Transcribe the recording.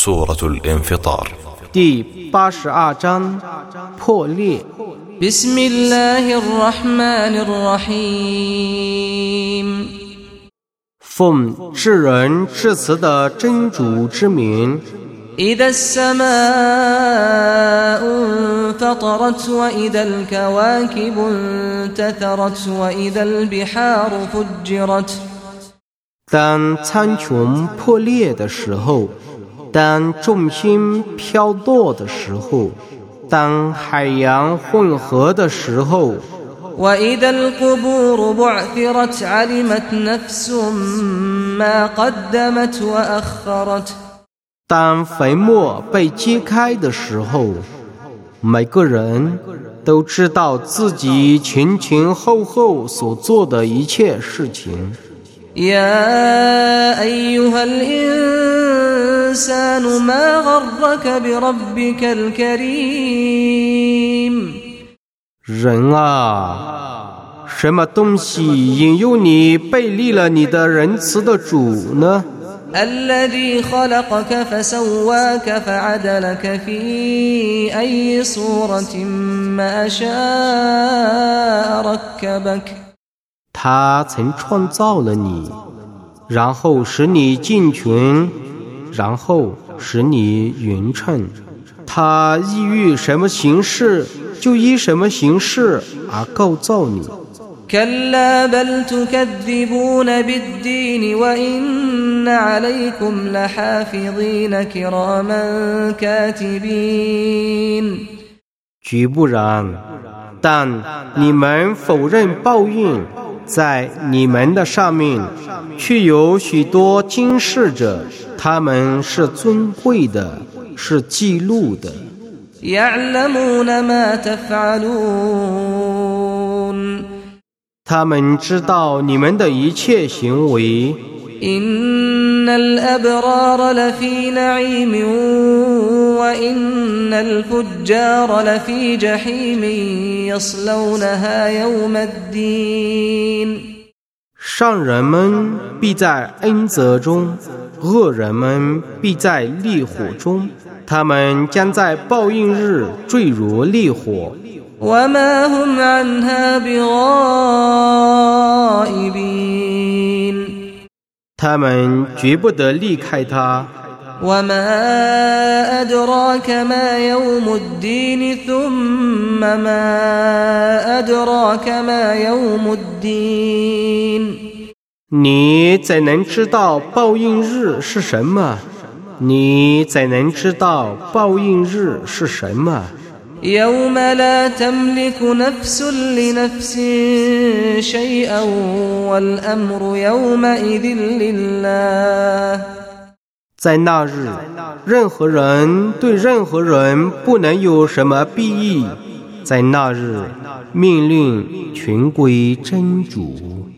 سورة الانفطار 第八十二章破裂。 بسم الله الرحمن الرحيم 奉至仁至慈的真主之名， إذا السماء انفطرت وإذا الكواكب انتثرت وإذا البحار فجرت 当苍穹破裂的时候， 当众星飘落的时候，当海洋混合的时候， وإذا القبور بعثرت علمت نفس ما قدمت وأخرت 当坟墓被揭开的时候，每个人都知道自己前前后后所做的一切事情。 يا أيها الإنسان ما غرك بربك الكريم 人啊，什么东西引诱你背离了你的仁慈的主呢？ الذي خلقك فسواك فعدلك في أي صورة ما شاء ركبك 他曾创造了你，然后使你健全， 然后使你匀称。他意欲什么形式，就依什么形式而构造你。 كلا بل تكذبون بالدين وإن عليكم لحافظين كراما كاتبين 绝不然，但你们否认报应， 在你们的上面却有许多经世者他们是尊贵的是记录的。他们知道你们的一切行为。إن الأبرار لفي نعيم وإن الفجار لفي جحيم يصلونها يوم الدين 善人们必在恩泽中，恶人们必在烈火中，他们将在报应日坠入烈火。 وما هم عنها بغائبين 他们绝不得离开他。 وما أدراك ما يوم الدين ثم ما أدراك ما يوم الدين 你怎能知道报应日是什么？你怎能知道报应日是什么？ يوم لا تملك نفس لنفس شيئا والأمر يومئذ لله 在那日，任何人对任何人不能有什么裨益。在那日，命令全归真主。